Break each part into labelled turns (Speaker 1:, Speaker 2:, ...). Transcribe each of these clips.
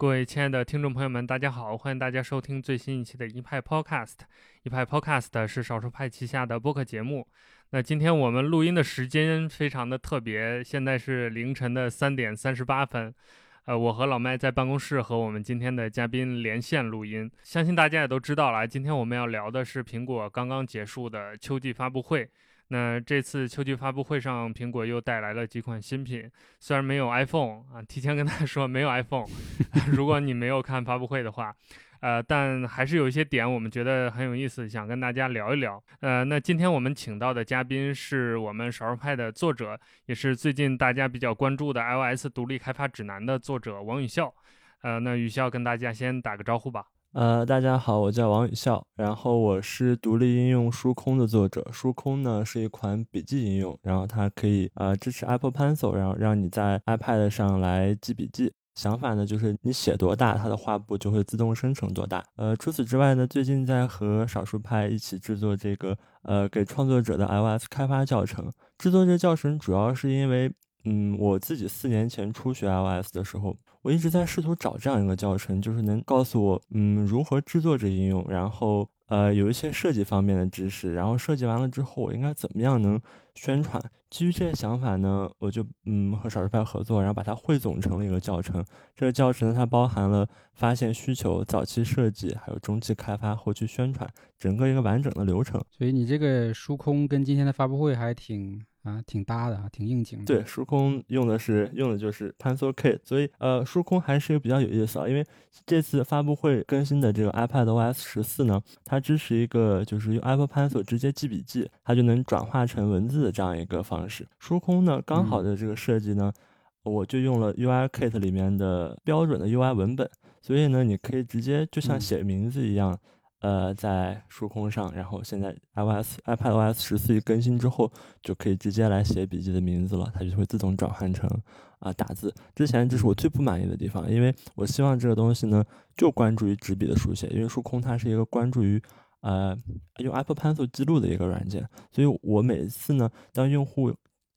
Speaker 1: 各位亲爱的听众朋友们，大家好！欢迎大家收听最新一期的一派 Podcast。一派 Podcast 是少数派旗下的播客节目。那今天我们录音的时间非常的特别，现在是凌晨的三点三十八分。呃，我和老麦在办公室和我们今天的嘉宾连线录音。相信大家也都知道了，今天我们要聊的是苹果刚刚结束的秋季发布会。那这次秋季发布会上，苹果又带来了几款新品，虽然没有 iPhone 啊，提前跟大家说没有 iPhone。如果你没有看发布会的话，呃，但还是有一些点我们觉得很有意思，想跟大家聊一聊。呃，那今天我们请到的嘉宾是我们少数派的作者，也是最近大家比较关注的 iOS 独立开发指南的作者王宇笑。呃，那宇笑跟大家先打个招呼吧。
Speaker 2: 呃，大家好，我叫王宇笑，然后我是独立应用书空的作者。书空呢是一款笔记应用，然后它可以呃支持 Apple Pencil，然后让你在 iPad 上来记笔记。想法呢就是你写多大，它的画布就会自动生成多大。呃，除此之外呢，最近在和少数派一起制作这个呃给创作者的 iOS 开发教程。制作这教程主要是因为，嗯，我自己四年前初学 iOS 的时候。我一直在试图找这样一个教程，就是能告诉我，嗯，如何制作这应用，然后，呃，有一些设计方面的知识，然后设计完了之后，我应该怎么样能宣传？基于这些想法呢，我就，嗯，和少数派合作，然后把它汇总成了一个教程。这个教程呢它包含了发现需求、早期设计，还有中期开发、后期宣传，整个一个完整的流程。
Speaker 3: 所以你这个书空跟今天的发布会还挺。啊，挺搭的啊，挺应景的。
Speaker 2: 对，数空用的是用的就是 Pencil Kit，所以呃，数空还是一个比较有意思啊。因为这次发布会更新的这个 iPad OS 十四呢，它支持一个就是用 Apple Pencil 直接记笔记，它就能转化成文字的这样一个方式。数空呢，刚好的这个设计呢，我就用了 UI Kit 里面的标准的 UI 文本，所以呢，你可以直接就像写名字一样。呃，在数空上，然后现在 iOS iPad OS 十四一更新之后，就可以直接来写笔记的名字了，它就会自动转换成啊打字。之前这是我最不满意的地方，因为我希望这个东西呢就关注于纸笔的书写，因为数空它是一个关注于呃用 Apple Pencil 记录的一个软件，所以我每次呢当用户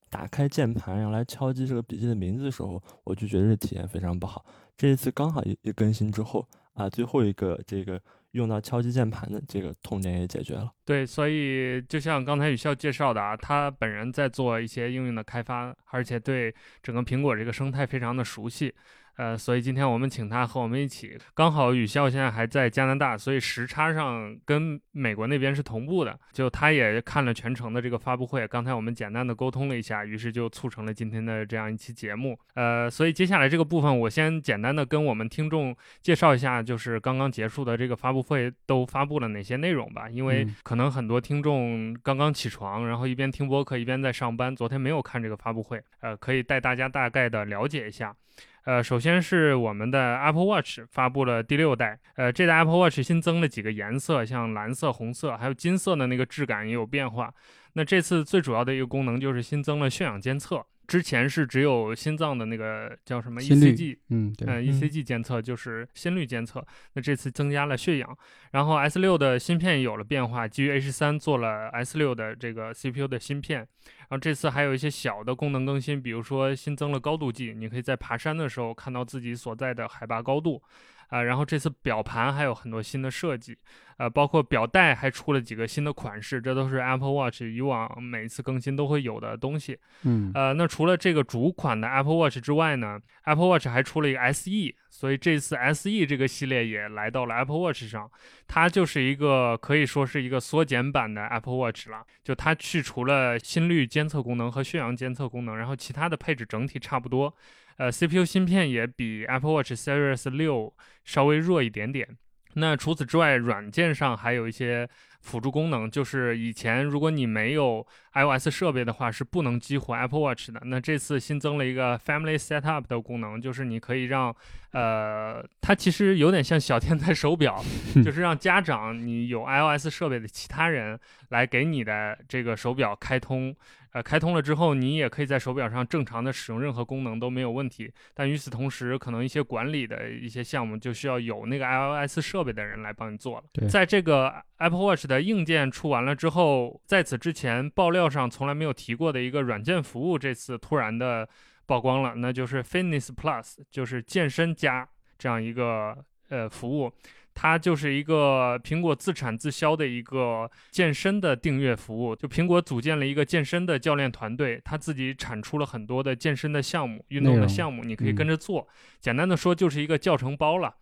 Speaker 2: 打开键盘然后来敲击这个笔记的名字的时候，我就觉得这体验非常不好。这一次刚好一一更新之后啊，最后一个这个。用到敲击键盘的这个痛点也解决了。
Speaker 1: 对，所以就像刚才雨校介绍的啊，他本人在做一些应用的开发，而且对整个苹果这个生态非常的熟悉。呃，所以今天我们请他和我们一起，刚好雨潇现在还在加拿大，所以时差上跟美国那边是同步的。就他也看了全程的这个发布会，刚才我们简单的沟通了一下，于是就促成了今天的这样一期节目。呃，所以接下来这个部分，我先简单的跟我们听众介绍一下，就是刚刚结束的这个发布会都发布了哪些内容吧。因为可能很多听众刚刚起床，然后一边听播客一边在上班，昨天没有看这个发布会，呃，可以带大家大概的了解一下。呃，首先是我们的 Apple Watch 发布了第六代，呃，这代 Apple Watch 新增了几个颜色，像蓝色、红色，还有金色的那个质感也有变化。那这次最主要的一个功能就是新增了血氧监测。之前是只有心脏的那个叫什么 ECG，
Speaker 3: 嗯，对，
Speaker 1: 嗯，ECG 监测就是心率监测。那这次增加了血氧，然后 S 六的芯片有了变化，基于 H 三做了 S 六的这个 CPU 的芯片。然后这次还有一些小的功能更新，比如说新增了高度计，你可以在爬山的时候看到自己所在的海拔高度。啊，然后这次表盘还有很多新的设计，呃，包括表带还出了几个新的款式，这都是 Apple Watch 以往每次更新都会有的东西。
Speaker 3: 嗯，
Speaker 1: 呃，那除了这个主款的 Apple Watch 之外呢，Apple Watch 还出了一个 SE，所以这次 SE 这个系列也来到了 Apple Watch 上，它就是一个可以说是一个缩减版的 Apple Watch 了，就它去除了心率监测功能和血氧监测功能，然后其他的配置整体差不多。呃，CPU 芯片也比 Apple Watch Series 六稍微弱一点点。那除此之外，软件上还有一些辅助功能，就是以前如果你没有 iOS 设备的话，是不能激活 Apple Watch 的。那这次新增了一个 Family Setup 的功能，就是你可以让，呃，它其实有点像小天才手表，就是让家长你有 iOS 设备的其他人来给你的这个手表开通。呃，开通了之后，你也可以在手表上正常的使用任何功能都没有问题。但与此同时，可能一些管理的一些项目就需要有那个 iOS 设备的人来帮你做了。在这个 Apple Watch 的硬件出完了之后，在此之前爆料上从来没有提过的一个软件服务，这次突然的曝光了，那就是 Fitness Plus，就是健身加。这样一个呃服务。它就是一个苹果自产自销的一个健身的订阅服务，就苹果组建了一个健身的教练团队，他自己产出了很多的健身的项目、运动的项目，你可以跟着做。简单的说，就是一个教程包了。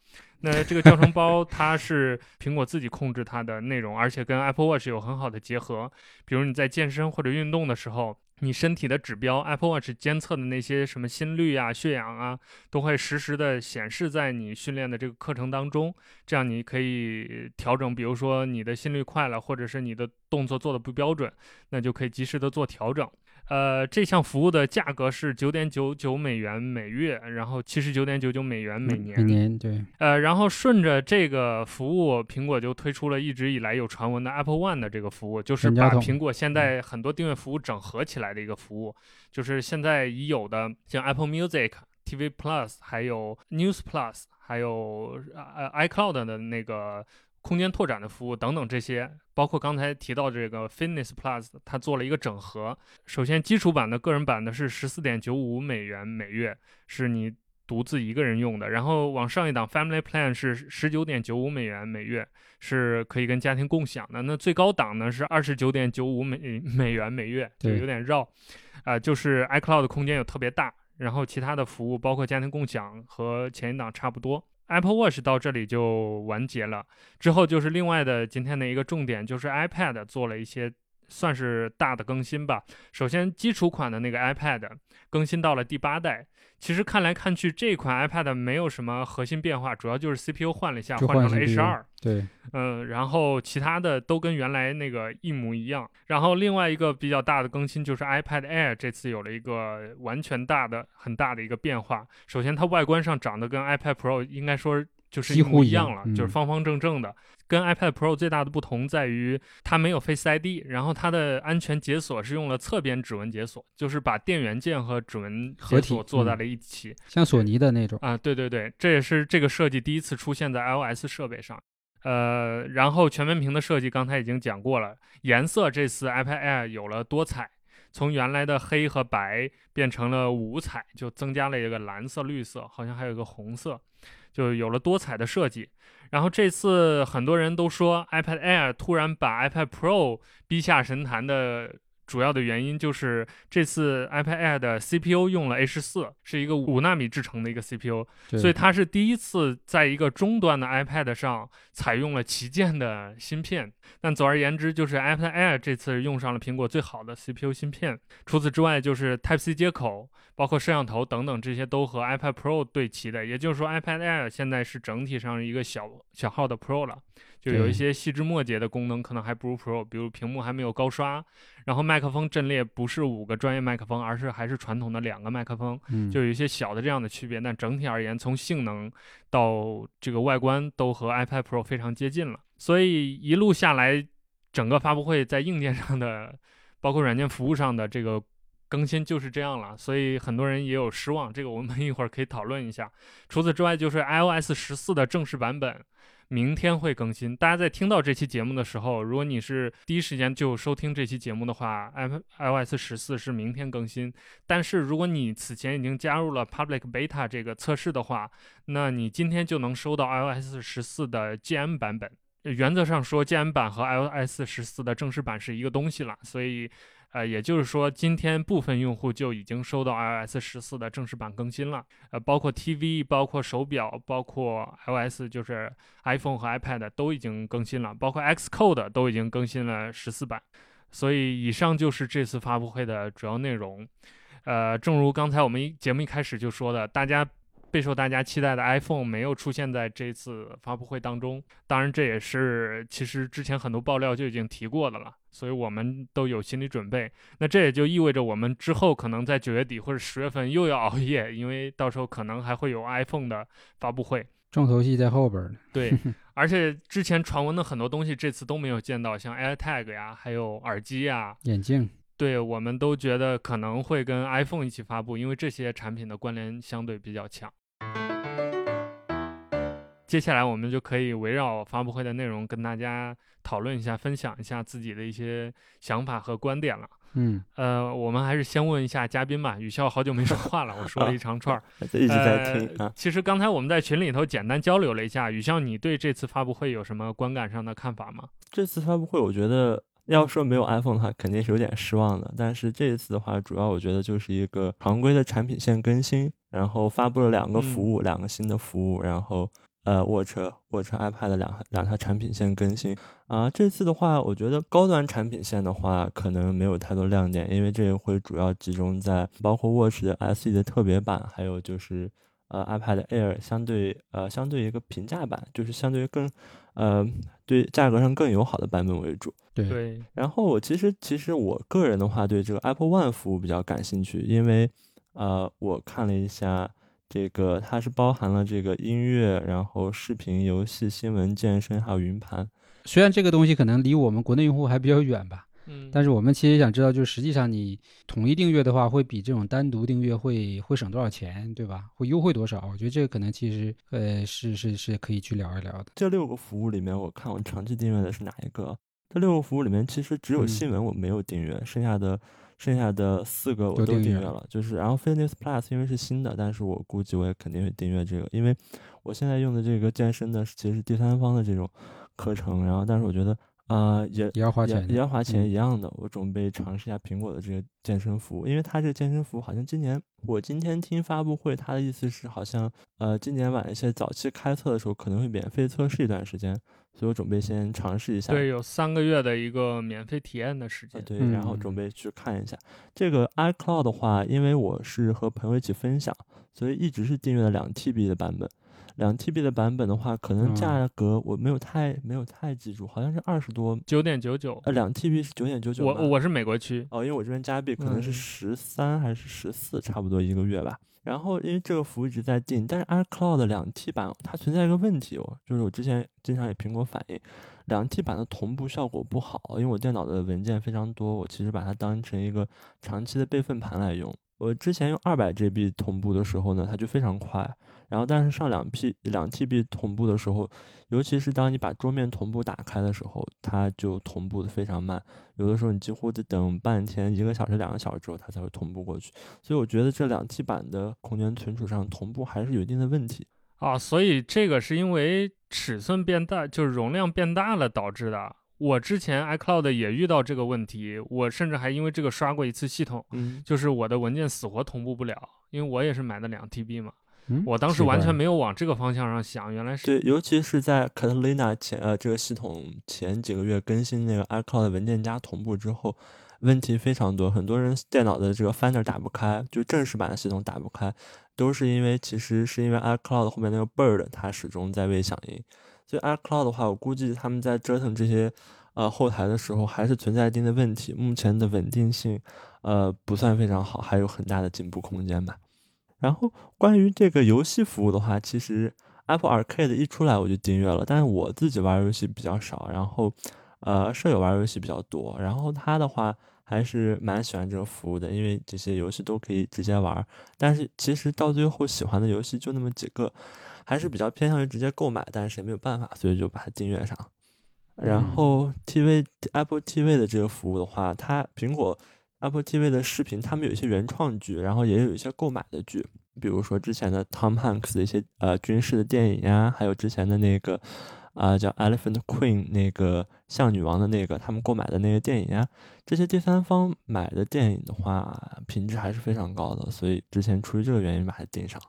Speaker 1: 那这个教程包它是苹果自己控制它的内容，而且跟 Apple Watch 有很好的结合。比如你在健身或者运动的时候。你身体的指标，Apple Watch 监测的那些什么心率啊、血氧啊，都会实时的显示在你训练的这个课程当中。这样你可以调整，比如说你的心率快了，或者是你的动作做的不标准，那就可以及时的做调整。呃，这项服务的价格是九点九九美元每月，然后七十九点九九美元每年。
Speaker 3: 每年对。
Speaker 1: 呃，然后顺着这个服务，苹果就推出了一直以来有传闻的 Apple One 的这个服务，就是把苹果现在很多订阅服务整合起来的一个服务，就是现在已有的像 Apple Music、TV Plus、还有 News Plus、还有呃 iCloud 的那个。空间拓展的服务等等这些，包括刚才提到这个 Fitness Plus，它做了一个整合。首先，基础版的个人版的是十四点九五美元每月，是你独自一个人用的。然后往上一档 Family Plan 是十九点九五美元每月，是可以跟家庭共享的。那最高档呢是二十九点九五美美元每月，就有点绕。啊，就是 iCloud 的空间有特别大，然后其他的服务包括家庭共享和前一档差不多。Apple Watch 到这里就完结了，之后就是另外的今天的一个重点，就是 iPad 做了一些算是大的更新吧。首先，基础款的那个 iPad 更新到了第八代。其实看来看去，这款 iPad 没有什么核心变化，主要就是 CPU 换了一下，换成了 A 十二。
Speaker 3: 对，
Speaker 1: 嗯，然后其他的都跟原来那个一模一样。然后另外一个比较大的更新就是 iPad Air 这次有了一个完全大的、很大的一个变化。首先，它外观上长得跟 iPad Pro 应该说。就是几乎一样了，就是方方正正的。跟 iPad Pro 最大的不同在于它没有 Face ID，然后它的安全解锁是用了侧边指纹解锁，就是把电源键和指纹解锁做在了一起，
Speaker 3: 像索尼的那种
Speaker 1: 啊。对对对，这也是这个设计第一次出现在 iOS 设备上。呃，然后全面屏的设计刚才已经讲过了，颜色这次 iPad Air 有了多彩，从原来的黑和白变成了五彩，就增加了一个蓝色、绿色，好像还有一个红色。就有了多彩的设计，然后这次很多人都说 iPad Air 突然把 iPad Pro 逼下神坛的。主要的原因就是这次 iPad Air 的 CPU 用了 A 十四，是一个五纳米制成的一个 CPU，所以它是第一次在一个中端的 iPad 上采用了旗舰的芯片。但总而言之，就是 iPad Air 这次用上了苹果最好的 CPU 芯片。除此之外，就是 Type C 接口，包括摄像头等等这些都和 iPad Pro 对齐的。也就是说，iPad Air 现在是整体上一个小小号的 Pro 了。就有一些细枝末节的功能，可能还不如 Pro，比如屏幕还没有高刷，然后麦克风阵列不是五个专业麦克风，而是还是传统的两个麦克风，就有一些小的这样的区别。但整体而言，从性能到这个外观都和 iPad Pro 非常接近了。所以一路下来，整个发布会在硬件上的，包括软件服务上的这个更新就是这样了。所以很多人也有失望，这个我们一会儿可以讨论一下。除此之外，就是 iOS 十四的正式版本。明天会更新。大家在听到这期节目的时候，如果你是第一时间就收听这期节目的话，i iOS 十四是明天更新。但是如果你此前已经加入了 Public Beta 这个测试的话，那你今天就能收到 iOS 十四的 GM 版本。原则上说，GM 版和 iOS 十四的正式版是一个东西了，所以。呃，也就是说，今天部分用户就已经收到 iOS 十四的正式版更新了。呃，包括 TV、包括手表、包括 iOS，就是 iPhone 和 iPad 都已经更新了，包括 Xcode 都已经更新了十四版。所以，以上就是这次发布会的主要内容。呃，正如刚才我们一节目一开始就说的，大家。备受大家期待的 iPhone 没有出现在这次发布会当中，当然这也是其实之前很多爆料就已经提过的了，所以我们都有心理准备。那这也就意味着我们之后可能在九月底或者十月份又要熬夜，因为到时候可能还会有 iPhone 的发布会，
Speaker 3: 重头戏在后边呢。
Speaker 1: 对，而且之前传闻的很多东西这次都没有见到，像 AirTag 呀，还有耳机呀、
Speaker 3: 眼镜。
Speaker 1: 对，我们都觉得可能会跟 iPhone 一起发布，因为这些产品的关联相对比较强。接下来我们就可以围绕发布会的内容跟大家讨论一下，分享一下自己的一些想法和观点了。
Speaker 3: 嗯，
Speaker 1: 呃，我们还是先问一下嘉宾吧。雨笑好久没说话了，我说了一长串儿，
Speaker 2: 一直在听
Speaker 1: 其实刚才我们在群里头简单交流了一下，雨笑，你对这次发布会有什么观感上的看法吗？
Speaker 2: 这次发布会，我觉得要说没有 iPhone 的话，肯定是有点失望的。但是这一次的话，主要我觉得就是一个常规的产品线更新，然后发布了两个服务，两个新的服务，然后呃，Watch Watch iPad 的两两条产品线更新啊。这次的话，我觉得高端产品线的话，可能没有太多亮点，因为这个会主要集中在包括 Watch 的 SE 的特别版，还有就是。呃，iPad Air 相对呃相对一个平价版，就是相对于更呃对价格上更友好的版本为主。
Speaker 3: 对
Speaker 1: 对，
Speaker 2: 然后我其实其实我个人的话，对这个 Apple One 服务比较感兴趣，因为呃我看了一下这个，它是包含了这个音乐，然后视频、游戏、新闻、健身，还有云盘。
Speaker 3: 虽然这个东西可能离我们国内用户还比较远吧，
Speaker 1: 嗯，
Speaker 3: 但是我们其实想知道，就是实际上你统一订阅的话，会比这种单独订阅会会省多少钱，对吧？会优惠多少？我觉得这个可能其实呃是是是可以去聊一聊的。
Speaker 2: 这六个服务里面，我看我长期订阅的是哪一个？这六个服务里面，其实只有
Speaker 3: 嗯
Speaker 2: 新闻我没有订阅，剩下的剩下的四个我都
Speaker 3: 都订阅了
Speaker 2: 阅。就是然后 Fitness Plus 因为是新的，但是我估计我也肯定会订阅这个，因为我现在用的这个健身的其实是第三方的这种课程，然后但是我觉得啊、呃也
Speaker 3: 也要花钱，
Speaker 2: 也要花钱
Speaker 3: 嗯
Speaker 2: 一样的。我准备尝试一下苹果的这个健身服务，因为它这个健身服务好像今年我今天听发布会，它的意思是好像呃今年晚一些早期开测的时候可能会免费测试一段时间，所以我准备先尝试一下。
Speaker 1: 对，有三个月的一个免费体验的时
Speaker 2: 呃
Speaker 1: 间。
Speaker 2: 对，然后
Speaker 3: 嗯
Speaker 2: 准备去看一下这个 iCloud 的话，因为我是和朋友一起分享，所以一直是订阅了两 TB 的版本。两 TB 的版本的话，可能
Speaker 3: 嗯
Speaker 2: 价格我没有太没有太记住，好像是二十多，
Speaker 1: 九点九九，
Speaker 2: 呃，两 TB 是九点九九。
Speaker 1: 我我是美国区，
Speaker 2: 哦，因为我这边加币可能是
Speaker 1: 嗯
Speaker 2: 十三还是十四，差不多一个月吧。然后因为这个服务一直在订，但是 iCloud 的两 T 版它存在一个问题哦，就是我之前经常给苹果反映，两 T 版的同步效果不好，因为我电脑的文件非常多，我其实把它当成一个长期的备份盘来用。我之前用二百 GB 同步的时候呢，它就非常快，然后但是上两 P 两 TB 同步的时候，尤其是当你把桌面同步打开的时候，它就同步的非常慢。有的时候你几乎得等半天、一个小时、两个小时之后，它才会同步过去。所以我觉得这两 T 版的空间存储上同步还是有一定的问题。
Speaker 1: 啊，所以这个是因为尺寸变大，就是容量变大了导致的。我之前 iCloud 也遇到这个问题，我甚至还因为这个刷过一次系统，
Speaker 2: 嗯，
Speaker 1: 就是我的文件死活同步不了，因为我也是买的两 TB 嘛。
Speaker 3: 嗯，
Speaker 1: 我当时完全没有往这个方向上想，原来是
Speaker 2: 对，尤其是在 Catalina 前呃这个系统前几个月更新那个 iCloud 文件夹同步之后，问题非常多，很多人电脑的这个 Finder 打不开，就正式版的系统打不开，都是因为其实是因为 iCloud 后面那个 Bird 它始终在未响应，所以 iCloud 的话，我估计他们在折腾这些呃后台的时候，还是存在一定的问题，目前的稳定性呃不算非常好，还有很大的进步空间吧。然后关于这个游戏服务的话，其实 Apple Arcade 一出来我就订阅了，但是我自己玩游戏比较少，然后呃舍友玩游戏比较多，然后他的话还是蛮喜欢这个服务的，因为这些游戏都可以直接玩，但是其实到最后喜欢的游戏就那么几个，还是比较偏向于直接购买，但是也没有办法，所以就把它订阅上。然
Speaker 3: 嗯
Speaker 2: 后 TV Apple TV 的这个服务的话，它苹果 Apple TV 的视频，他们有一些原创剧，然后也有一些购买的剧，比如说之前的 Tom Hanks 的一些呃军事的电影呀，还有之前的那个啊、叫 Elephant Queen 那个象女王的那个他们购买的那个电影呀，这些第三方买的电影的话，品质还是非常高的，所以之前出于这个原因把它订上。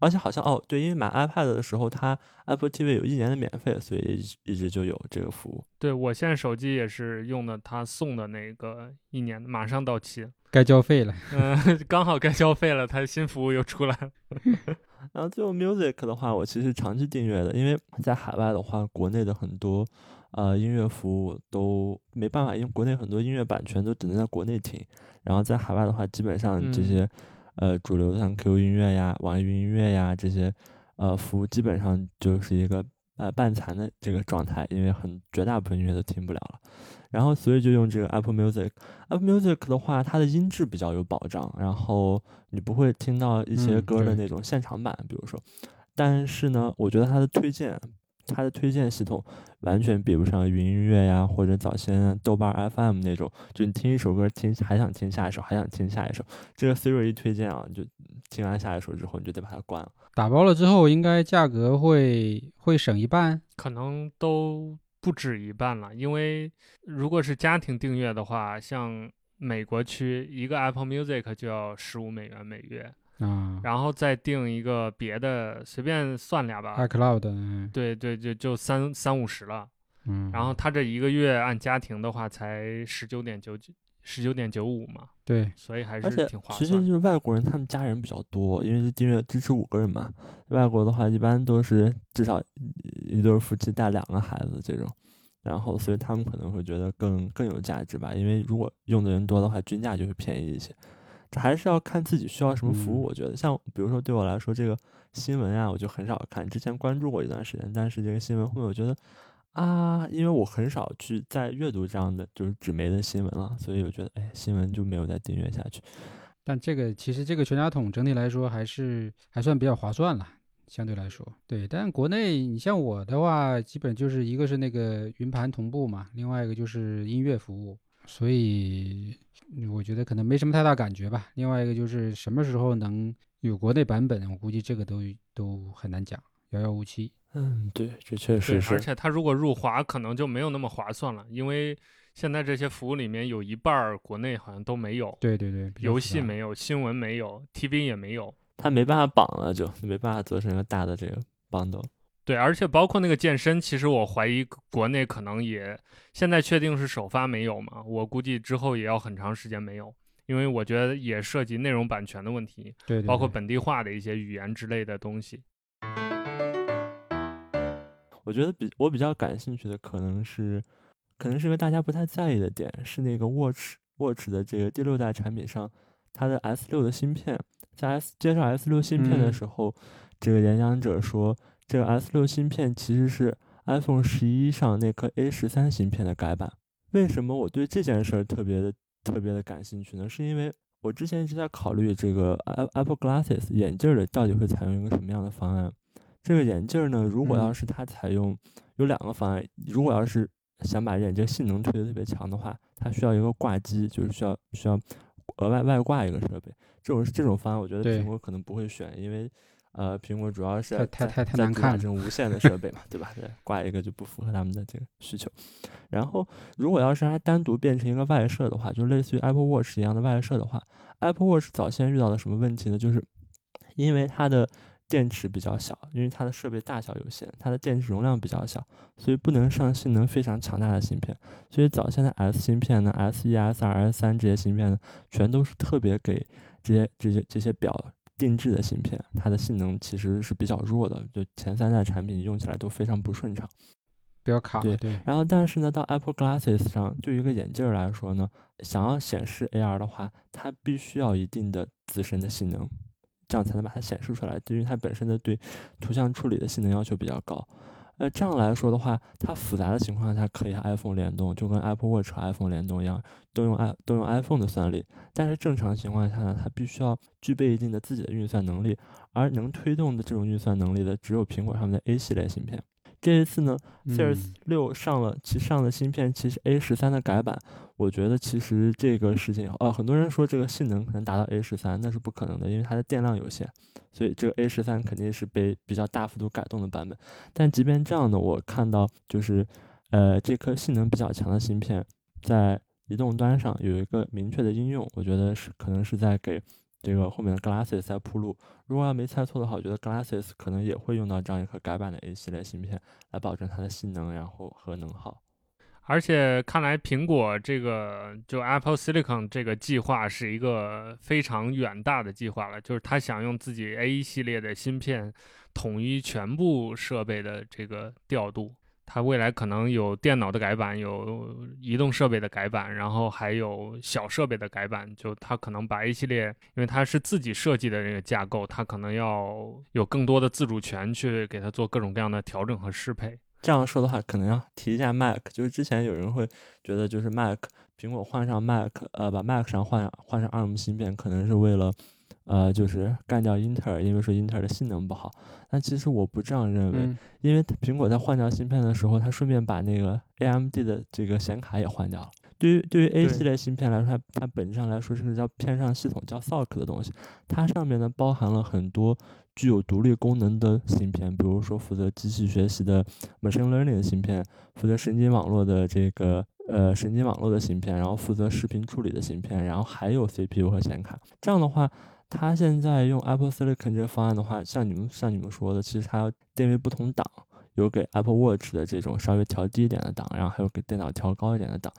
Speaker 2: 而且好像哦，对，因为买 iPad 的时候，它 Apple TV 有一年的免费，所以一直一直就有这个服务。
Speaker 1: 对我现在手机也是用的他送的那个一年的，马上到期，
Speaker 3: 该交费了。
Speaker 1: 嗯、刚好该交费了，它新服务又出来了。
Speaker 2: 然后最后 Music 的话，我其实长期订阅的，因为在海外的话，国内的很多呃音乐服务都没办法，因为国内很多音乐版权都只能在国内听，然后在海外的话，基本上这
Speaker 1: 嗯
Speaker 2: 些、呃主流的像 QQ 音乐呀、网易云音乐呀这些呃服务，基本上就是一个呃半残的这个状态，因为很绝大部分音乐都听不了了。然后所以就用这个 Apple Music。Apple Music 的话，它的音质比较有保障，然后你不会听到一些
Speaker 3: 嗯
Speaker 2: 歌的那种现场版，比如说。但是呢，我觉得它的推荐，它的推荐系统完全比不上云音乐呀，或者早先豆瓣 FM 那种，就你听一首歌听还想听下一首，还想听下一首。这个 Siri 一推荐啊，就听完下一首之后，你就得把它关了。
Speaker 3: 打包了之后，应该价格会会省一半，
Speaker 1: 可能都不止一半了。因为如果是家庭订阅的话，像美国区一个 Apple Music 就要十五美元每月。
Speaker 3: 啊，
Speaker 1: 然后再定一个别的，随便算俩吧。
Speaker 3: iCloud，嗯，
Speaker 1: 对对，就就三三五十了。
Speaker 3: 嗯，
Speaker 1: 然后他这一个月按家庭的话才十九点九九，十九点九五嘛。
Speaker 3: 对，
Speaker 1: 所以还是挺划算
Speaker 2: 其实。就是外国人他们家人比较多，因为是订阅支持五个人嘛。外国的话一般都是至少一对夫妻带两个孩子这种，然后所以他们可能会觉得更更有价值吧。因为如果用的人多的话，均价就会便宜一些。这还是要看自己需要什么服务。
Speaker 3: 嗯
Speaker 2: 我觉得像比如说对我来说，这个新闻啊，我就很少看。之前关注过一段时间，但是这个新闻后面我觉得啊，因为我很少去再阅读这样的就是纸媒的新闻了，所以我觉得哎，新闻就没有再订阅下去。
Speaker 3: 但这个其实这个全家桶整体来说还是还算比较划算了，相对来说，对。但国内你像我的话，基本就是一个是那个云盘同步嘛，另外一个就是音乐服务，所以嗯我觉得可能没什么太大感觉吧。另外一个就是什么时候能有国内版本，我估计这个都都很难讲，遥遥无期。
Speaker 2: 嗯，对，这确实，是。
Speaker 1: 而且它如果入华，可能就没有那么划算了，因为现在这些服务里面有一半儿国内好像都没有，
Speaker 3: 对对对，
Speaker 1: 游戏没有，新闻没有，TV 也没有。
Speaker 2: 它没办法绑了就，没办法做成一个大的这个 bundle。
Speaker 1: 对，而且包括那个健身，其实我怀疑国内可能也现在确定是首发没有嘛，我估计之后也要很长时间没有，因为我觉得也涉及内容版权的问题，
Speaker 3: 对对
Speaker 1: 包括本地化的一些语言之类的东西。
Speaker 2: 我觉得比我比较感兴趣的可能是，可能是因为大家不太在意的点，是那个 Watch Watch 的这个第六代产品上，它的 S 六的芯片，在 S 介绍 S 六芯片的
Speaker 3: 嗯。
Speaker 2: 时候，这个演讲者说，这个 S 六芯片其实是 iPhone 十一上那颗 A 十三芯片的改版。为什么我对这件事儿特别的特别的感兴趣呢？是因为我之前一直在考虑这个 Apple Glasses 眼镜儿的到底会采用一个什么样的方案。这个眼镜儿呢，如果要
Speaker 3: 嗯
Speaker 2: 是它采用有两个方案，如果要是想把眼镜性能推得特别强的话，它需要一个挂机，就是需要需要额外外挂一个设备。这种这种方案，我觉得苹果可能不会选，因为呃，苹果主要是
Speaker 3: 太难看
Speaker 2: 这种无线的设备嘛，对吧？对，挂一个就不符合他们的这个需求。然后，如果要是它单独变成一个外设的话，就类似于 Apple Watch 一样的外设的话，Apple Watch 早先遇到了什么问题呢？就是因为它的电池比较小，因为它的设备大小有限，它的电池容量比较小，所以不能上性能非常强大的芯片。所以早先的 S 芯片呢，S 一、S 二、S 三这些芯片呢，全都是特别给这些这些这些表定制的芯片，它的性能其实是比较弱的，就前三代产品用起来都非常不顺畅。
Speaker 3: 比较卡，
Speaker 2: 对
Speaker 3: 对
Speaker 2: 然后，但是呢，到 Apple Glasses 上，就一个眼镜儿来说呢，想要显示 AR 的话，它必须要一定的自身的性能，这样才能把它显示出来。因为它本身的对图像处理的性能要求比较高。那，这样来说的话，它复杂的情况下可以和 iPhone 联动，就跟 Apple Watch 和 iPhone 联动一样，都用 i 都用 iPhone 的算力。但是正常情况下呢，它必须要具备一定的自己的运算能力，而能推动的这种运算能力的，只有苹果上面的 A 系列芯片。这一次呢，Series
Speaker 3: 嗯
Speaker 2: 六上了，其上的芯片其实 A 十三的改版，我觉得其实这个事情，呃，很多人说这个性能可能达到 A 十三，那是不可能的，因为它的电量有限，所以这个 A 十三肯定是被比较大幅度改动的版本。但即便这样呢，我看到就是，呃，这颗性能比较强的芯片在移动端上有一个明确的应用，我觉得是可能是在给这个后面的 Glasses 在铺路。如果要没猜错的话，我觉得 Glasses 可能也会用到这样一颗改版的 A 系列芯片，来保证它的性能，然后和能耗。
Speaker 1: 而且看来苹果这个就 Apple Silicon 这个计划是一个非常远大的计划了，就是他想用自己 A 系列的芯片统一全部设备的这个调度。它未来可能有电脑的改版，有移动设备的改版，然后还有小设备的改版。就它可能把一系列，因为它是自己设计的这个架构，它可能要有更多的自主权去给它做各种各样的调整和适配。
Speaker 2: 这样说的话，可能要提一下 Mac，就是之前有人会觉得，就是 Mac 苹果换上 Mac，呃，把 Mac 上换换上 ARM 芯片，可能是为了呃，就是干掉英特尔，因为说英特尔的性能不好。但其实我不这样认为，
Speaker 3: 嗯
Speaker 2: 因为苹果在换掉芯片的时候，它顺便把那个 AMD 的这个显卡也换掉了。对于对于 A 系列芯片来说，它它本质上来说是个叫偏上系统，叫 SoC 的东西。它上面呢包含了很多具有独立功能的芯片，比如说负责机器学习的 machine learning 的芯片，负责神经网络的这个呃神经网络的芯片，然后负责视频处理的芯片，然后还有 CPU 和显卡。这样的话，它现在用 Apple Silicon 这个方案的话，像你们像你们说的，其实它要定位不同档，有给 Apple Watch 的这种稍微调低一点的档，然后还有给电脑调高一点的档。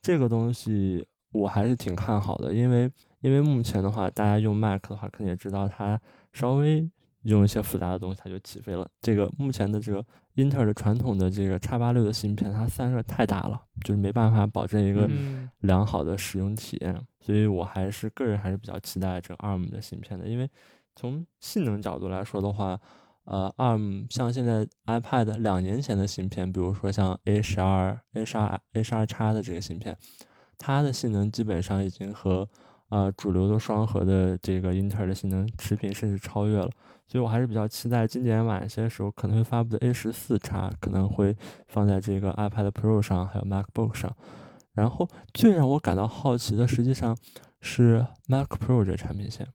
Speaker 2: 这个东西我还是挺看好的，因为因为目前的话，大家用 Mac 的话，肯定也知道它稍微用一些复杂的东西，它就起飞了。这个目前的这个英特尔的传统的这个叉八六的芯片，它散热太大了，就是没办法保证一个
Speaker 1: 嗯
Speaker 2: 良好的使用体验，所以我还是个人还是比较期待这个 ARM 的芯片的，因为从性能角度来说的话，呃，ARM 像现在 iPad 两年前的芯片，比如说像 A 十二、A 十二、A 十二叉的这个芯片，它的性能基本上已经和呃主流的双核的这个英特尔的性能持平，甚至超越了。所以我还是比较期待今年晚些时候可能会发布的 A 十四叉可能会放在这个 iPad Pro 上，还有 MacBook 上。然后最让我感到好奇的，实际上是 Mac Pro 这产品线，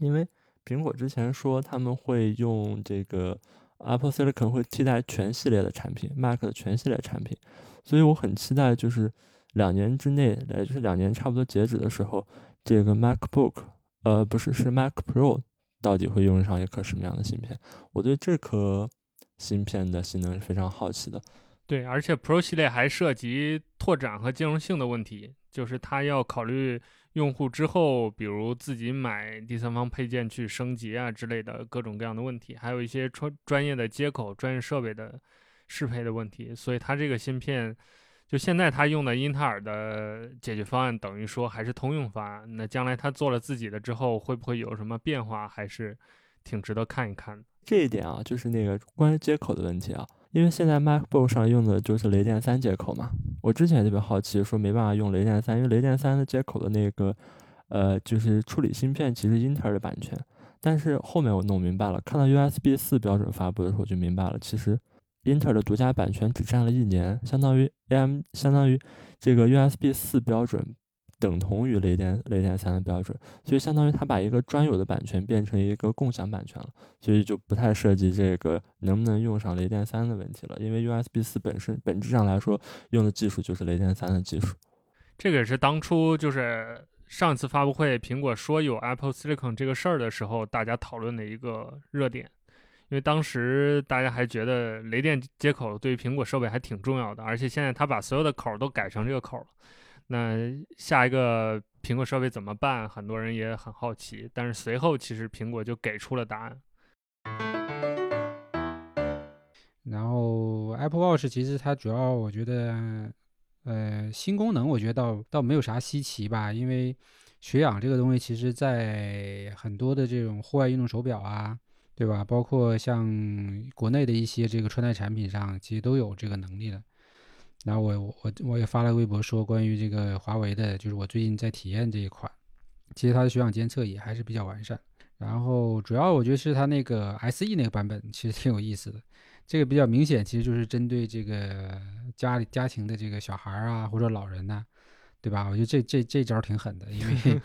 Speaker 2: 因为苹果之前说他们会用这个 Apple Silicon 会替代全系列的产品，Mac 的全系列产品，所以我很期待，就是两年之内，也就是两年差不多截止的时候，这个 MacBook，呃，不是是 Mac Pro 到底会用上一颗什么样的芯片？我对这颗芯片的性能是非常好奇的。
Speaker 1: 对，而且 Pro 系列还涉及拓展和兼容性的问题，就是它要考虑用户之后，比如自己买第三方配件去升级啊之类的各种各样的问题，还有一些专专业的接口、专业设备的适配的问题。所以它这个芯片，就现在他用的英特尔的解决方案，等于说还是通用方案。那将来他做了自己的之后，会不会有什么变化，还是挺值得看一看的。
Speaker 2: 这一点啊，就是那个关于接口的问题啊，因为现在 MacBook 上用的就是雷电三接口嘛。我之前特别好奇，说没办法用雷电三，因为雷电三的接口的那个，呃，就是处理芯片其实英特尔的版权。但是后面我弄明白了，看到 USB 四标准发布的时候就明白了，其实英特尔的独家版权只占了一年，相当于 AM 相当于这个 USB 四标准等同于雷电雷电三的标准，所以相当于它把一个专有的版权变成一个共享版权了。所以就不太涉及这个能不能用上雷电三的问题了，因为 USB 四本身本质上来说用的技术就是雷电三的技术。
Speaker 1: 这个也是当初就是上次发布会苹果说有 Apple Silicon 这个事儿的时候，大家讨论的一个热点。因为当时大家还觉得雷电接口对于苹果设备还挺重要的，而且现在它把所有的口都改成这个口了。那下一个苹果设备怎么办？很多人也很好奇。但是随后其实苹果就给出了答案。
Speaker 3: 然后 Apple Watch 其实它主要我觉得，呃，新功能我觉得倒倒没有啥稀奇吧，因为血氧这个东西其实在很多的这种户外运动手表啊，对吧？包括像国内的一些这个穿戴产品上，其实都有这个能力的。然后我我我也发了微博说，关于这个华为的，就是我最近在体验这一款，其实它的血氧监测也还是比较完善。然后主要我觉得是它那个 SE 那个版本其实挺有意思的，这个比较明显，其实就是针对这个家里家庭的这个小孩啊或者老人呐、对吧？我觉得这这这招挺狠的，因为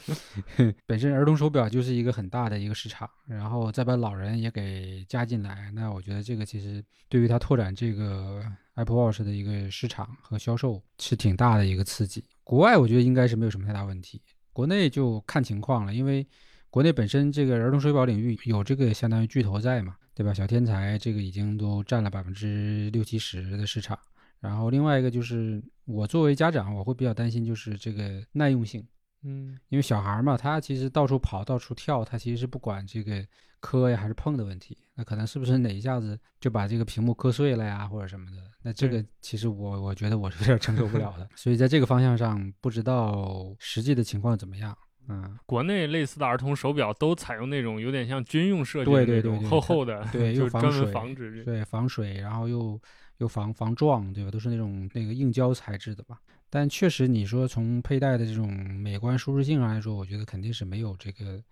Speaker 3: 本身儿童手表就是一个很大的一个市场，然后再把老人也给加进来，那我觉得这个其实对于它拓展这个 Apple Watch 的一个市场和销售是挺大的一个刺激。国外我觉得应该是没有什么太大问题，国内就看情况了，因为国内本身这个儿童手表领域有这个相当于巨头在嘛，对吧？小天才这个已经都占了百分之六七十的市场。然后另外一个就是我作为家长，我会比较担心就是这个耐用性，
Speaker 1: 嗯，
Speaker 3: 因为小孩儿嘛，他其实到处跑、到处跳，他其实是不管这个磕呀还是碰的问题。那可能是不是哪一下子就把这个屏幕磕碎了呀，或者什么的？那这个其实我我觉得我是有点承受不了的。所以在这个方向上，不知道实际的情况怎么样。嗯，
Speaker 1: 国内类似的儿童手表都采用那种有点像军用设计的
Speaker 3: 对对
Speaker 1: 那种
Speaker 3: 对
Speaker 1: 厚厚的，
Speaker 3: 对
Speaker 1: 就专门
Speaker 3: 又防水
Speaker 1: 防止。
Speaker 3: 对，防水，然后又又防防撞，对吧？都是那种那个硬胶材质的吧。但确实，你说从佩戴的这种美观舒适性上来说，我觉得肯定是没有这个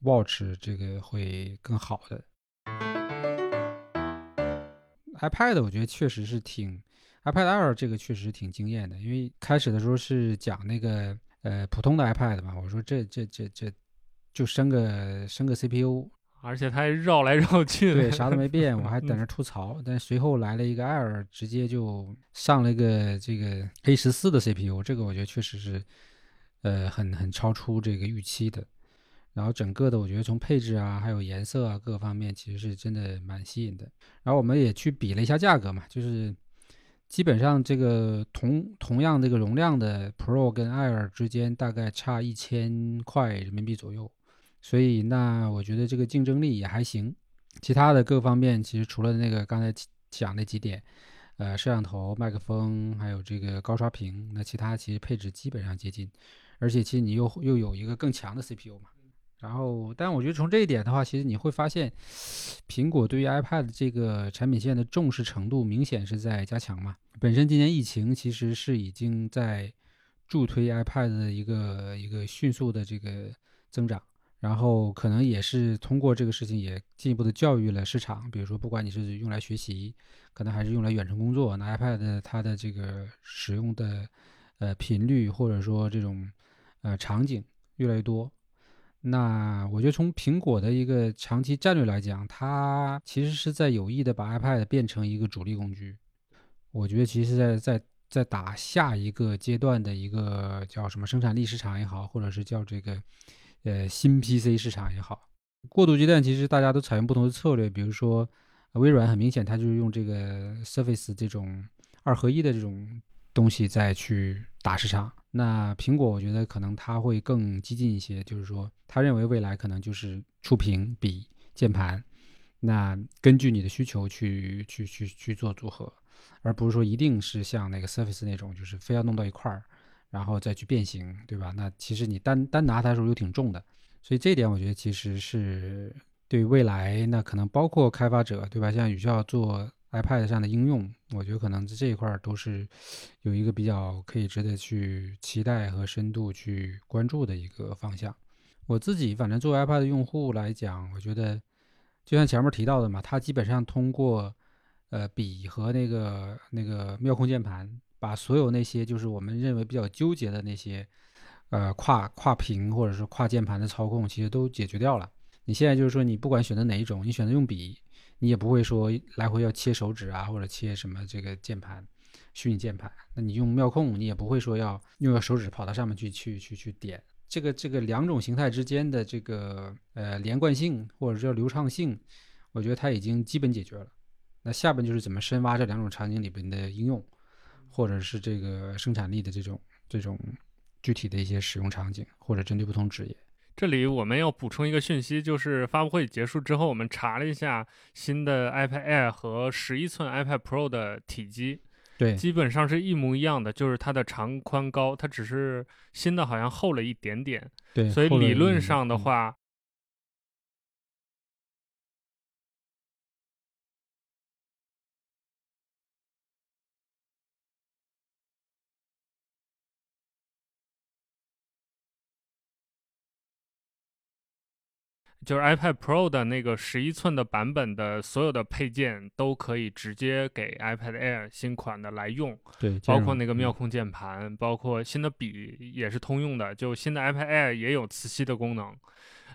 Speaker 3: Watch 这个会更好的。iPad 我觉得确实是挺，iPad Air 这个确实挺惊艳的，因为开始的时候是讲那个呃普通的 iPad 嘛，我说这这这这就升个升个 CPU，
Speaker 1: 而且它还绕来绕去，
Speaker 3: 对，啥都没变，我还 在那吐槽。但随后来了一个 Air，直接就上了一个这个 A 十四的 CPU，这个我觉得确实是呃很很超出这个预期的。然后整个的，我觉得从配置啊，还有颜色啊，各个方面其实是真的蛮吸引的。然后我们也去比了一下价格嘛，就是基本上这个同同样这个容量的 Pro 跟 Air 之间大概差一千块人民币左右，所以那我觉得这个竞争力也还行。其他的各方面其实除了那个刚才讲那几点，呃，摄像头、麦克风，还有这个高刷屏，那其他其实配置基本上接近，而且其实你又又有一个更强的 CPU 嘛。然后，但我觉得从这一点的话，其实你会发现，苹果对于 iPad 这个产品线的重视程度明显是在加强嘛。本身今年疫情其实是已经在助推 iPad 的一个一个迅速的这个增长，然后可能也是通过这个事情也进一步的教育了市场。比如说，不管你是用来学习，可能还是用来远程工作，那 iPad 它的这个使用的呃频率或者说这种呃场景越来越多。那我觉得从苹果的一个长期战略来讲，它其实是在有意的把 iPad 变成一个主力工具。我觉得其实在在在打下一个阶段的一个叫什么生产力市场也好，或者是叫这个呃新 PC 市场也好。过渡阶段其实大家都采用不同的策略，比如说微软很明显它就是用这个 Surface 这种二合一的这种东西再去打市场。那苹果我觉得可能它会更激进一些，就是说，他认为未来可能就是触屏、笔、键盘，那根据你的需求去去去去做组合，而不是说一定是像那个 Surface 那种，就是非要弄到一块儿，然后再去变形，对吧？那其实你单单拿它的时候又挺重的，所以这点我觉得其实是对未来，那可能包括开发者，对吧？像宇校做。iPad 上的应用，我觉得可能在这一块都是有一个比较可以值得去期待和深度去关注的一个方向。我自己反正作为 iPad 用户来讲，我觉得就像前面提到的嘛，它基本上通过呃笔和那个那个妙控键盘，把所有那些就是我们认为比较纠结的那些呃跨跨屏或者是跨键盘的操控，其实都解决掉了。你现在就是说，你不管选择哪一种，你选择用笔。你也不会说来回要切手指啊，或者切什么这个键盘，虚拟键盘。那你用妙控，你也不会说要用手指跑到上面去去去去点。这个这个两种形态之间的这个呃连贯性或者叫流畅性，我觉得它已经基本解决了。那下边就是怎么深挖这两种场景里边的应用，或者是这个生产力的这种这种具体的一些使用场景，或者针对不同职业。
Speaker 1: 这里我们要补充一个讯息，就是发布会结束之后，我们查了一下新的 iPad Air 和十一寸 iPad Pro 的体积，
Speaker 3: 对，
Speaker 1: 基本上是一模一样的，就是它的长宽高，它只是新的好像厚了一点点，
Speaker 3: 对，
Speaker 1: 所以理论上的话。就是 iPad Pro 的那个十一寸的版本的所有的配件都可以直接给 iPad Air 新款的来用，
Speaker 3: 对，
Speaker 1: 包括那个妙控键盘，包括新的笔也是通用的。就新的 iPad Air 也有磁吸的功能，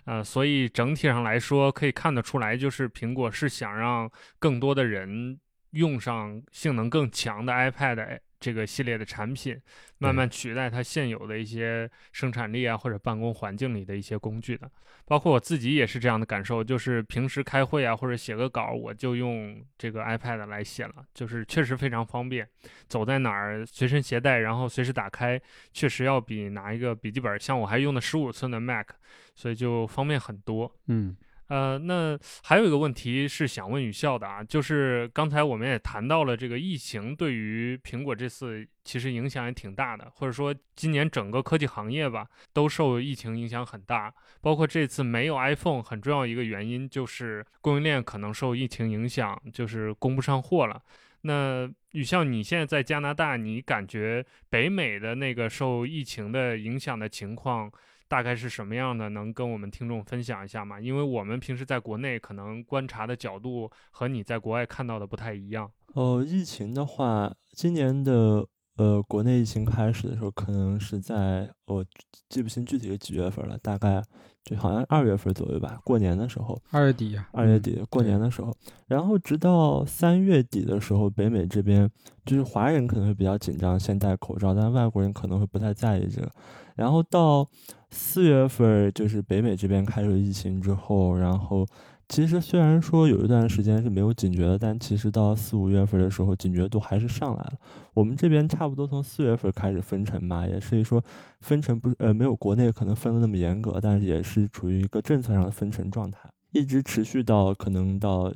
Speaker 1: 呃，所以整体上来说可以看得出来，就是苹果是想让更多的人用上性能更强的 iPad。这个系列的产品慢慢取代它现有的一些生产力啊，或者办公环境里的一些工具的，包括我自己也是这样的感受，就是平时开会啊或者写个稿，我就用这个 iPad 来写了，就是确实非常方便，走在哪儿随身携带，然后随时打开，确实要比拿一个笔记本，像我还用的十五寸的 Mac，所以就方便很多。
Speaker 3: 嗯。
Speaker 1: 呃，那还有一个问题是想问雨校的啊，就是刚才我们也谈到了这个疫情对于苹果这次其实影响也挺大的，或者说今年整个科技行业吧都受疫情影响很大，包括这次没有 iPhone 很重要一个原因就是供应链可能受疫情影响，就是供不上货了。那雨校，你现在在加拿大，你感觉北美的那个受疫情的影响的情况？大概是什么样的？能跟我们听众分享一下吗？因为我们平时在国内可能观察的角度和你在国外看到的不太一样。
Speaker 2: 呃，疫情的话，今年的呃国内疫情开始的时候，可能是在我记不清具体是几月份了，大概。就好像二月份左右吧，过年的时候，
Speaker 3: 二月底呀，
Speaker 2: 二月底过年的时候，然后直到三月底的时候，北美这边就是华人可能会比较紧张，先戴口罩，但外国人可能会不太在意这个，然后到四月份，就是北美这边开始疫情之后，然后。其实虽然说有一段时间是没有警觉的，但其实到四五月份的时候，警觉度还是上来了。我们这边差不多从四月份开始分成嘛，也是说分成不呃没有国内可能分的那么严格，但是也是处于一个政策上的分成状态，一直持续到可能到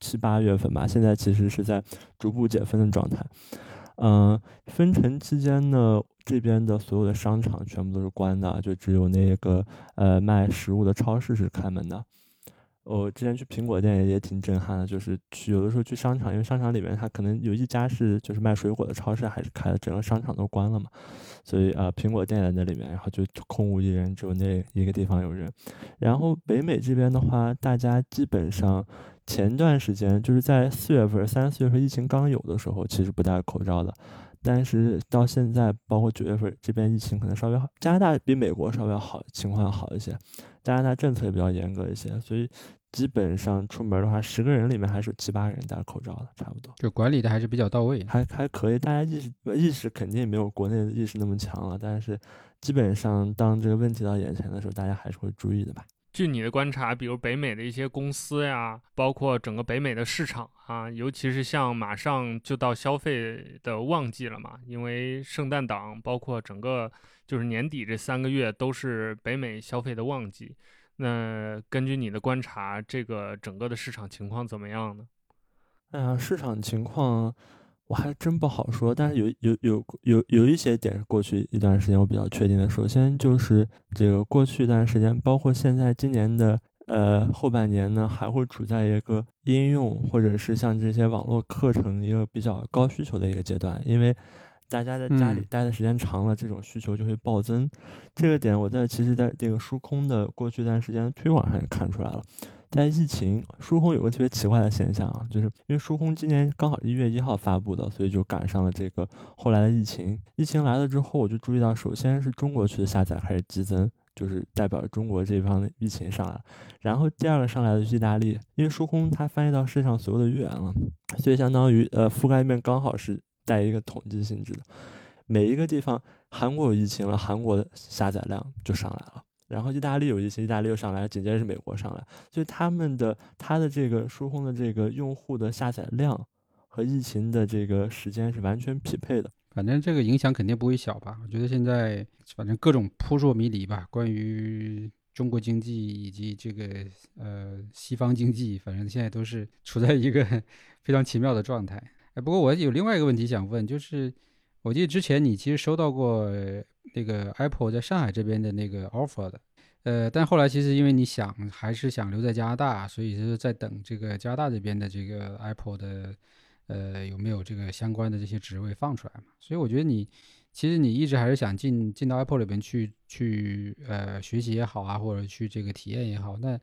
Speaker 2: 七八月份吧。现在其实是在逐步解封的状态。嗯，分成期间呢，这边的所有的商场全部都是关的，就只有那个呃卖食物的超市是开门的。我之前去苹果店也挺震撼的，就是去有的时候去商场，因为商场里面它可能有一家是就是卖水果的超市还是开的，整个商场都关了嘛，所以啊苹果店在那里面，然后就空无一人，只有那一个地方有人。然后北美这边的话，大家基本上前段时间就是在四月份、三四月份疫情刚有的时候，其实不戴口罩的。但是到现在，包括九月份这边疫情可能稍微好，加拿大比美国稍微好，情况要好一些。加拿大政策也比较严格一些，所以基本上出门的话，十个人里面还是有七八个人戴口罩的，差不多。
Speaker 3: 就管理的还是比较到位，
Speaker 2: 还还可以。大家意识意识肯定没有国内的意识那么强了，但是基本上当这个问题到眼前的时候，大家还是会注意的吧。
Speaker 1: 据你的观察，比如北美的一些公司呀，包括整个北美的市场啊，尤其是像马上就到消费的旺季了嘛，因为圣诞档，包括整个就是年底这三个月都是北美消费的旺季。那根据你的观察，这个整个的市场情况怎么样呢？
Speaker 2: 哎呀，市场情况。我还真不好说，但是有有有有有一些点是过去一段时间我比较确定的。首先就是这个过去一段时间，包括现在今年的呃后半年呢，还会处在一个应用或者是像这些网络课程一个比较高需求的一个阶段，因为大家在家里待的时间长了，这种需求就会暴增。这个点我在其实在这个数空的过去一段时间推广上也看出来了。在疫情，疏空有个特别奇怪的现象啊，就是因为疏空今年刚好一月一号发布的，所以就赶上了这个后来的疫情。疫情来了之后，我就注意到，首先是中国区的下载开始激增，就是代表着中国这方的疫情上来了。然后第二个上来的是意大利，因为疏空它翻译到世界上所有的语言了，所以相当于呃覆盖面刚好是带一个统计性质的。每一个地方，韩国有疫情了，韩国的下载量就上来了。然后意大利有一些，意大利又上来，紧接着是美国上来，所以他们的它的这个疏空的这个用户的下载量和疫情的这个时间是完全匹配的。
Speaker 3: 反正这个影响肯定不会小吧？我觉得现在反正各种扑朔迷离吧，关于中国经济以及这个呃西方经济，反正现在都是处在一个 非常奇妙的状态。哎，不过我有另外一个问题想问，就是我记得之前你其实收到过。那个 Apple 在上海这边的那个 offer 的，呃，但后来其实因为你想还是想留在加拿大，所以就是在等这个加拿大这边的这个 Apple 的，呃，有没有这个相关的这些职位放出来嘛？所以我觉得你其实你一直还是想进进到 Apple 里边去去呃学习也好啊，或者去这个体验也好。那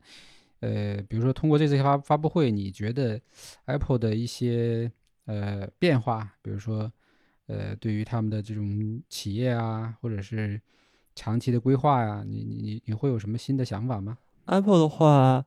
Speaker 3: 呃，比如说通过这次发发布会，你觉得 Apple 的一些呃变化，比如说。呃，对于他们的这种企业啊，或者是长期的规划呀，你你你会有什么新的想法吗
Speaker 2: ？Apple 的话，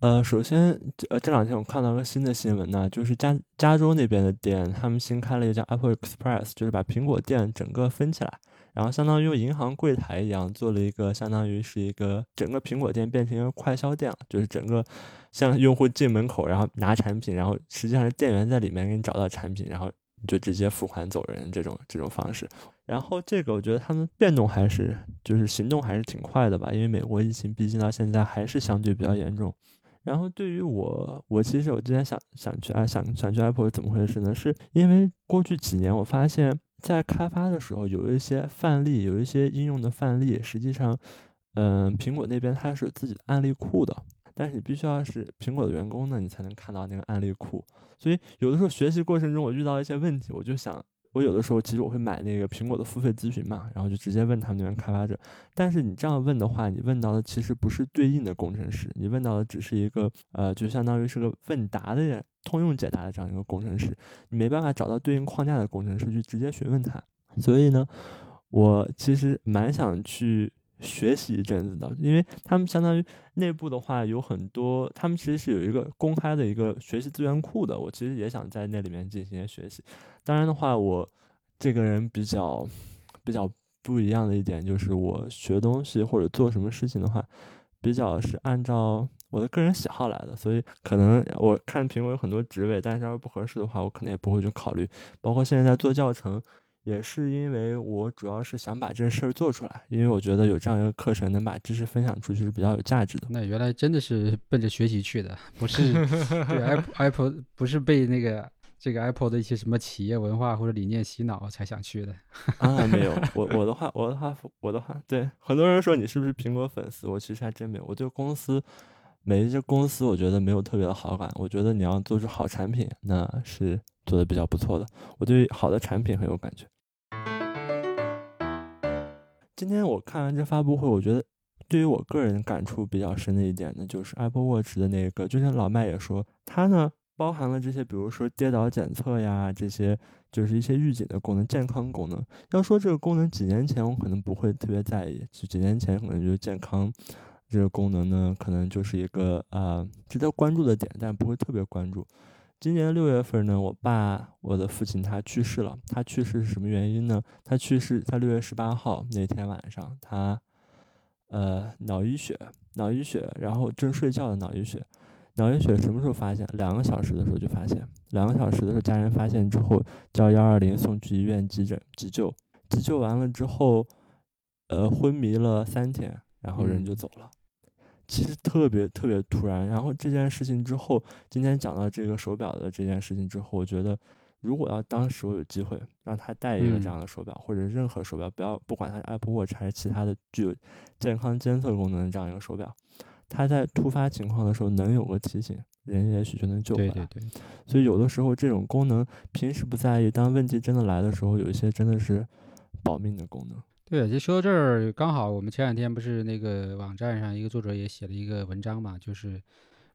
Speaker 2: 呃，首先，呃，这两天我看到个新的新闻呢，就是加加州那边的店，他们新开了一家 Apple Express，就是把苹果店整个分起来，然后相当于用银行柜台一样，做了一个相当于是一个整个苹果店变成一个快销店了，就是整个像用户进门口，然后拿产品，然后实际上是店员在里面给你找到产品，然后你。就直接付款走人这种这种方式，然后这个我觉得他们变动还是就是行动还是挺快的吧，因为美国疫情毕竟到现在还是相对比较严重。然后对于我，我其实我之前想想去啊想想去 Apple 是怎么回事呢？是因为过去几年我发现，在开发的时候有一些范例，有一些应用的范例，实际上，嗯，苹果那边它是有自己的案例库的。但是你必须要是苹果的员工呢，你才能看到那个案例库。所以有的时候学习过程中，我遇到一些问题，我就想我有的时候其实我会买那个苹果的付费咨询嘛，然后就直接问他们那边开发者。但是你这样问的话，你问到的其实不是对应的工程师，你问到的只是一个呃，就相当于是个问答的人，通用解答的这样一个工程师，你没办法找到对应框架的工程师去直接询问他。所以呢，我其实蛮想去。学习一阵子的，因为他们相当于内部的话有很多，他们其实是有一个公开的一个学习资源库的。我其实也想在那里面进行学习。当然的话，我这个人比较比较不一样的一点就是，我学东西或者做什么事情的话，比较是按照我的个人喜好来的。所以可能我看苹果有很多职位，但是要是不合适的话，我可能也不会去考虑。包括现在在做教程。也是因为我主要是想把这事儿做出来，因为我觉得有这样一个课程能把知识分享出去是比较有价值的。
Speaker 3: 那原来真的是奔着学习去的，不是 对 Apple Apple 不是被那个这个 Apple 的一些什么企业文化或者理念洗脑才想去的
Speaker 2: 啊？没有，我我的话我的话我的话，对很多人说你是不是苹果粉丝？我其实还真没有，我对公司每一家公司我觉得没有特别的好感。我觉得你要做出好产品，那是做的比较不错的。我对好的产品很有感觉。今天我看完这发布会，我觉得对于我个人感触比较深的一点呢，就是 Apple Watch 的那个，就像老麦也说，它呢包含了这些，比如说跌倒检测呀，这些就是一些预警的功能、健康功能。要说这个功能，几年前我可能不会特别在意，就几年前可能就是健康这个功能呢，可能就是一个呃值得关注的点，但不会特别关注。今年六月份呢，我爸，我的父亲他去世了。他去世是什么原因呢？他去世他六月十八号那天晚上，他，呃，脑溢血，脑溢血，然后正睡觉的脑溢血。脑溢血什么时候发现？两个小时的时候就发现。两个小时的时候，家人发现之后叫幺二零送去医院急诊急救，急救完了之后，呃，昏迷了三天，然后人就走了。其实特别特别突然，然后这件事情之后，今天讲到这个手表的这件事情之后，我觉得，如果要当时我有机会让他戴一个这样的手表，或者任何手表，不要不管它是 Apple Watch 还是其他的具有健康监测功能的这样一个手表，它在突发情况的时候能有个提醒，人也许就能救回来。
Speaker 3: 对对对。
Speaker 2: 所以有的时候这种功能平时不在意，当问题真的来的时候，有一些真的是保命的功能。
Speaker 3: 对，就说到这儿，刚好我们前两天不是那个网站上一个作者也写了一个文章嘛，就是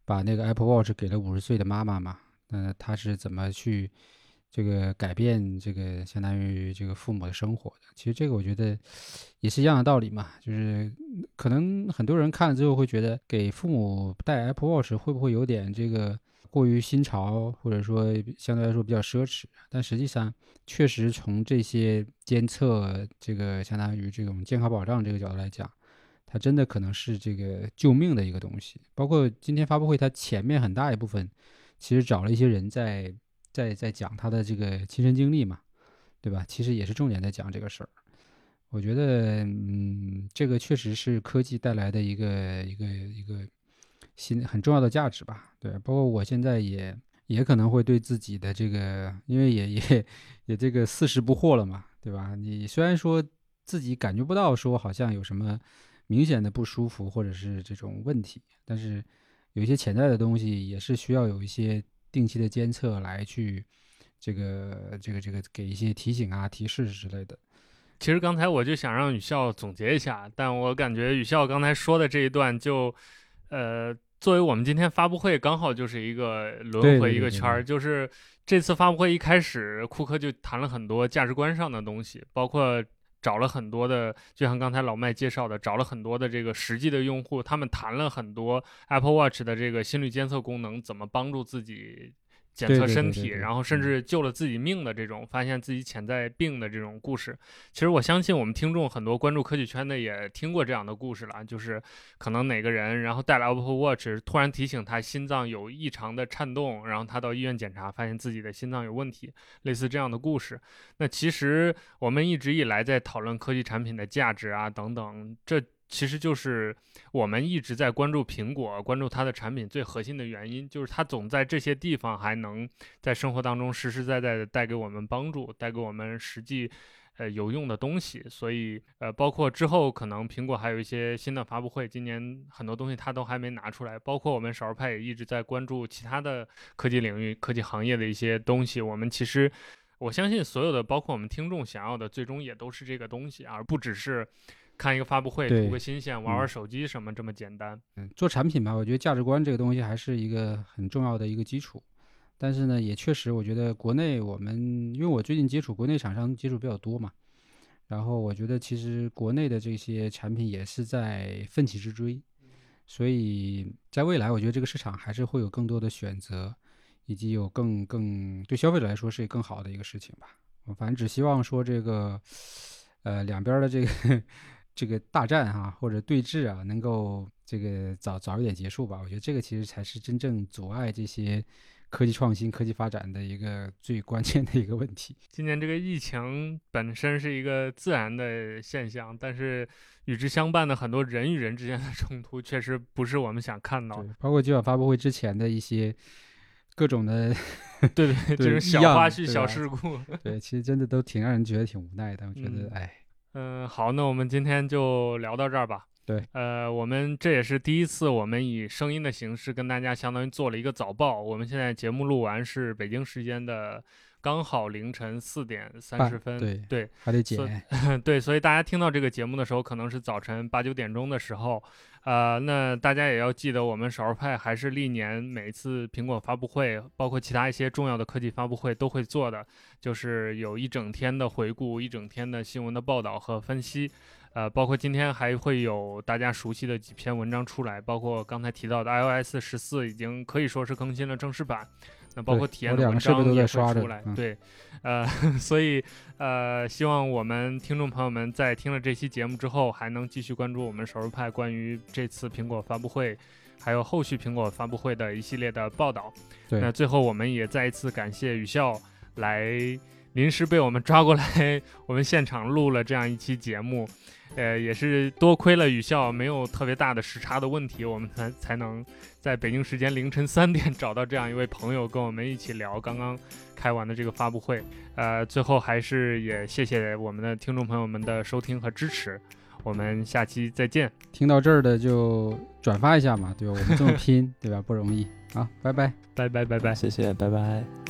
Speaker 3: 把那个 Apple Watch 给了五十岁的妈妈嘛，那他是怎么去这个改变这个相当于这个父母的生活的？其实这个我觉得也是一样的道理嘛，就是可能很多人看了之后会觉得给父母戴 Apple Watch 会不会有点这个。过于新潮，或者说相对来说比较奢侈，但实际上确实从这些监测，这个相当于这种健康保障这个角度来讲，它真的可能是这个救命的一个东西。包括今天发布会，它前面很大一部分其实找了一些人在在在讲他的这个亲身经历嘛，对吧？其实也是重点在讲这个事儿。我觉得，嗯，这个确实是科技带来的一个一个一个。新很重要的价值吧，对，包括我现在也也可能会对自己的这个，因为也也也这个四十不惑了嘛，对吧？你虽然说自己感觉不到说好像有什么明显的不舒服或者是这种问题，但是有一些潜在的东西也是需要有一些定期的监测来去这个这个这个给一些提醒啊、提示之类的。
Speaker 1: 其实刚才我就想让雨笑总结一下，但我感觉雨笑刚才说的这一段就。呃，作为我们今天发布会，刚好就是一个轮回一个圈儿，就是这次发布会一开始，库克就谈了很多价值观上的东西，包括找了很多的，就像刚才老麦介绍的，找了很多的这个实际的用户，他们谈了很多 Apple Watch 的这个心率监测功能怎么帮助自己。检测身体，然后甚至救了自己命的这种，发现自己潜在病的这种故事，其实我相信我们听众很多关注科技圈的也听过这样的故事了，就是可能哪个人然后带了 Apple Watch，突然提醒他心脏有异常的颤动，然后他到医院检查，发现自己的心脏有问题，类似这样的故事。那其实我们一直以来在讨论科技产品的价值啊等等，这。其实就是我们一直在关注苹果，关注它的产品最核心的原因，就是它总在这些地方还能在生活当中实实在在的带给我们帮助，带给我们实际呃有用的东西。所以呃，包括之后可能苹果还有一些新的发布会，今年很多东西它都还没拿出来。包括我们少儿派也一直在关注其他的科技领域、科技行业的一些东西。我们其实。我相信所有的，包括我们听众想要的，最终也都是这个东西，而不只是看一个发布会、图个新鲜、玩玩
Speaker 3: 嗯
Speaker 1: 手机什么这么简单。
Speaker 3: 嗯，做产品吧，我觉得价值观这个东西还是一个很重要的一个基础。但是呢，也确实，我觉得国内我们，因为我最近接触国内厂商接触比较多嘛，然后我觉得其实国内的这些产品也是在奋起直追，所以在未来，我觉得这个市场还是会有更多的选择，以及有更更对消费者来说是更好的一个事情吧。我反正只希望说这个，呃，两边儿的这个这个大战啊、或者对峙啊，能够这个早早一点结束吧。我觉得这个其实才是真正阻碍这些科技创新、科技发展的一个最关键的一个问题。
Speaker 1: 今年这个疫情本身是一个自然的现象，但是与之相伴的很多人与人之间的冲突，确实不是我们想看到的。，
Speaker 3: 包括今晚发布会之前的一些各种的，
Speaker 1: 对对，这种小花絮、小事故。
Speaker 3: 对，其实真的都挺让人觉得挺无奈的。我觉得
Speaker 1: 嗯，
Speaker 3: 哎，
Speaker 1: 嗯，好，那我们今天就聊到这儿吧。
Speaker 3: 对，
Speaker 1: 呃，我们这也是第一次，我们以声音的形式跟大家相当于做了一个早报。我们现在节目录完是北京时间的刚好凌晨四点三十分。
Speaker 3: 对
Speaker 1: 对
Speaker 3: 还得
Speaker 1: 所
Speaker 3: 剪，
Speaker 1: 对，所以大家听到这个节目的时候，可能是早晨八九点钟的时候。呃，那大家也要记得，我们少儿派还是历年每一次苹果发布会，包括其他一些重要的科技发布会都会做的，就是有一整天的回顾，一整天的新闻的报道和分析。呃，包括今天还会有大家熟悉的几篇文章出来，包括刚才提到的 iOS 十四已经可以说是更新了正式版，那包括体验的文章也会出来。
Speaker 3: 嗯
Speaker 1: 对，呃，所以呃，希望我们听众朋友们在听了这期节目之后，还能继续关注我们少数派关于这次苹果发布会，还有后续苹果发布会的一系列的报道。
Speaker 3: 对
Speaker 1: 那最后我们也再一次感谢雨笑来临时被我们抓过来，我们现场录了这样一期节目。呃，也是多亏了雨校没有特别大的时差的问题，我们才才能在北京时间凌晨三点找到这样一位朋友跟我们一起聊刚刚开完的这个发布会。呃，最后还是也谢谢我们的听众朋友们的收听和支持，我们下期再见。
Speaker 3: 听到这儿的就转发一下嘛，对吧？我们这么拼，对吧？不容易啊，拜拜。
Speaker 1: 拜拜拜拜。
Speaker 2: 谢谢，拜拜。